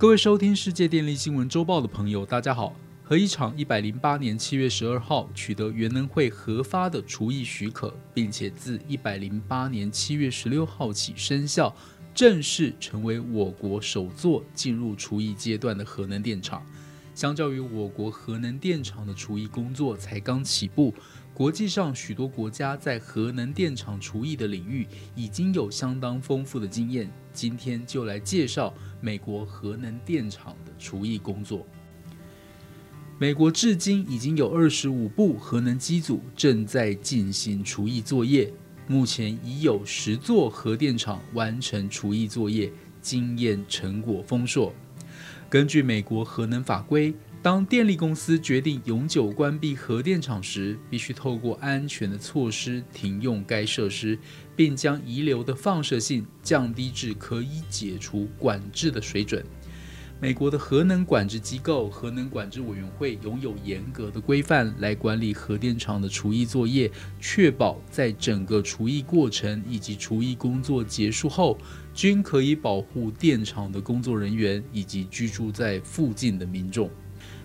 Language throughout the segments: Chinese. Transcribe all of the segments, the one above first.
各位收听世界电力新闻周报的朋友，大家好。核一厂一百零八年七月十二号取得原能会核发的除役许可，并且自一百零八年七月十六号起生效，正式成为我国首座进入除役阶段的核能电厂。相较于我国核能电厂的除役工作才刚起步，国际上许多国家在核能电厂除役的领域已经有相当丰富的经验。今天就来介绍美国核能电厂的除役工作。美国至今已经有二十五部核能机组正在进行除役作业，目前已有十座核电厂完成除役作业，经验成果丰硕。根据美国核能法规，当电力公司决定永久关闭核电厂时，必须透过安全的措施停用该设施，并将遗留的放射性降低至可以解除管制的水准。美国的核能管制机构——核能管制委员会，拥有严格的规范来管理核电厂的除役作业，确保在整个除役过程以及除役工作结束后，均可以保护电厂的工作人员以及居住在附近的民众。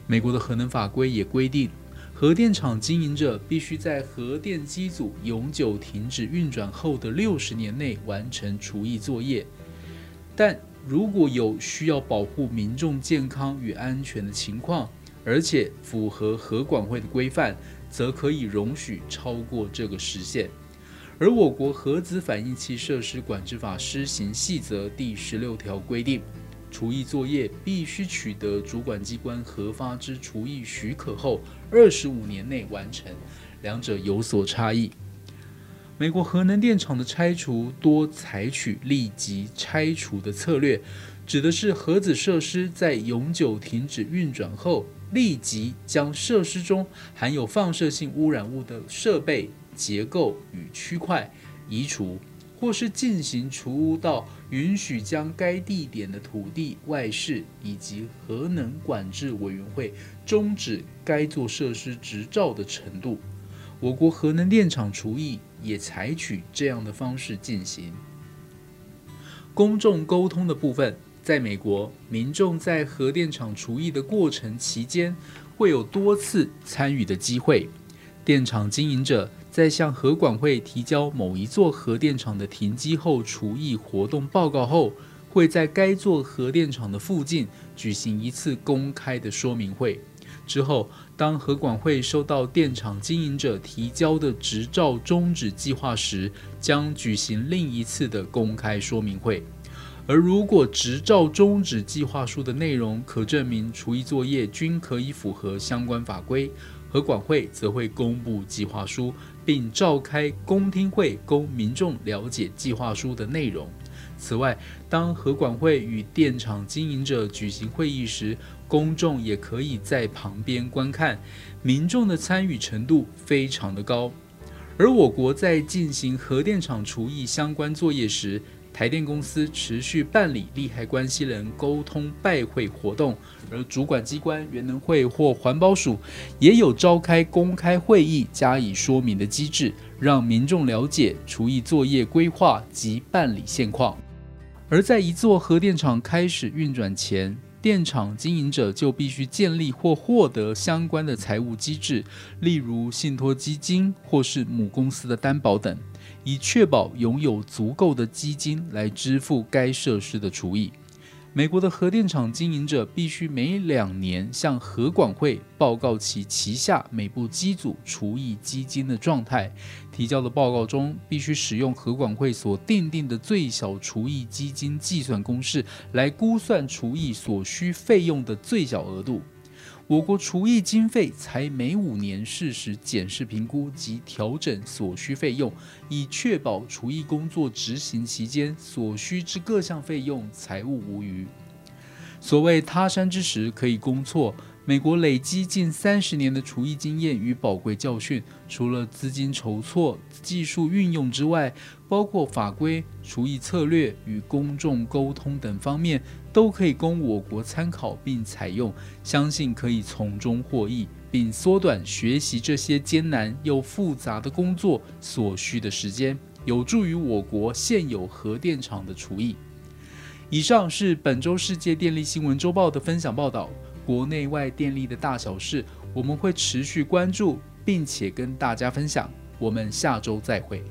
美国的核能法规也规定，核电厂经营者必须在核电机组永久停止运转后的六十年内完成除役作业。但如果有需要保护民众健康与安全的情况，而且符合核管会的规范，则可以容许超过这个时限。而我国核子反应器设施管制法施行细则第十六条规定。除役作业必须取得主管机关核发之除役许可后二十五年内完成，两者有所差异。美国核能电厂的拆除多采取立即拆除的策略，指的是核子设施在永久停止运转后，立即将设施中含有放射性污染物的设备、结构与区块移除。或是进行除污到允许将该地点的土地外事，以及核能管制委员会终止该座设施执照的程度。我国核能电厂除役也采取这样的方式进行。公众沟通的部分，在美国，民众在核电厂除役的过程期间，会有多次参与的机会。电厂经营者。在向核管会提交某一座核电厂的停机后除役活动报告后，会在该座核电厂的附近举行一次公开的说明会。之后，当核管会收到电厂经营者提交的执照终止计划时，将举行另一次的公开说明会。而如果执照终止计划书的内容可证明除役作业均可以符合相关法规，核管会则会公布计划书。并召开公听会，供民众了解计划书的内容。此外，当核管会与电厂经营者举行会议时，公众也可以在旁边观看，民众的参与程度非常的高。而我国在进行核电厂除役相关作业时，台电公司持续办理利害关系人沟通拜会活动，而主管机关原能会或环保署也有召开公开会议加以说明的机制，让民众了解除役作业规划及办理现况。而在一座核电厂开始运转前，电厂经营者就必须建立或获得相关的财务机制，例如信托基金或是母公司的担保等。以确保拥有足够的基金来支付该设施的除役。美国的核电厂经营者必须每两年向核管会报告其旗下每部机组除役基金的状态。提交的报告中必须使用核管会所订定的最小除役基金计算公式来估算除役所需费用的最小额度。我国除役经费才每五年适时检视评估及调整所需费用，以确保除役工作执行期间所需之各项费用财务无余。所谓他山之石可以攻错。美国累积近三十年的除役经验与宝贵教训，除了资金筹措、技术运用之外，包括法规、除役策略与公众沟通等方面，都可以供我国参考并采用。相信可以从中获益，并缩短学习这些艰难又复杂的工作所需的时间，有助于我国现有核电厂的除役。以上是本周世界电力新闻周报的分享报道，国内外电力的大小事，我们会持续关注，并且跟大家分享。我们下周再会。